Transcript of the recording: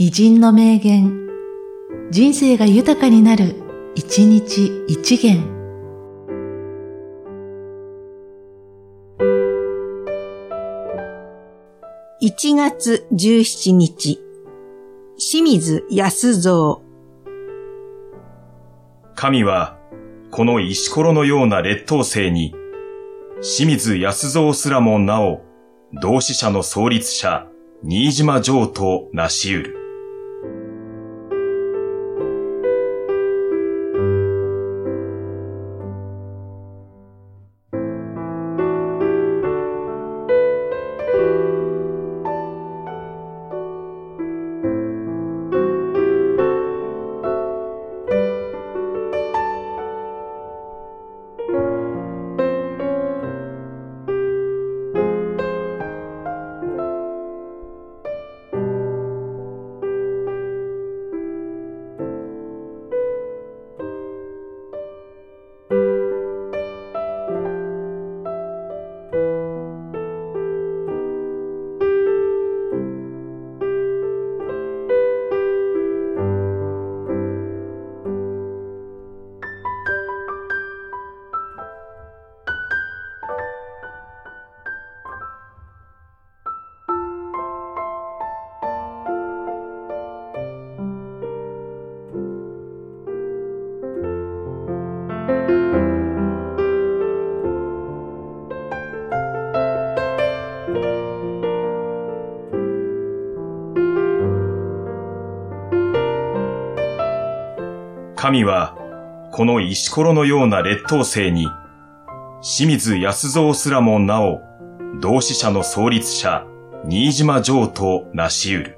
偉人の名言、人生が豊かになる、一日一元。1月17日、清水康蔵。神は、この石ころのような劣等生に、清水康蔵すらもなお、同志社の創立者、新島城となし得る。神は、この石ころのような劣等生に、清水安蔵すらもなお、同志社の創立者、新島城となし得る。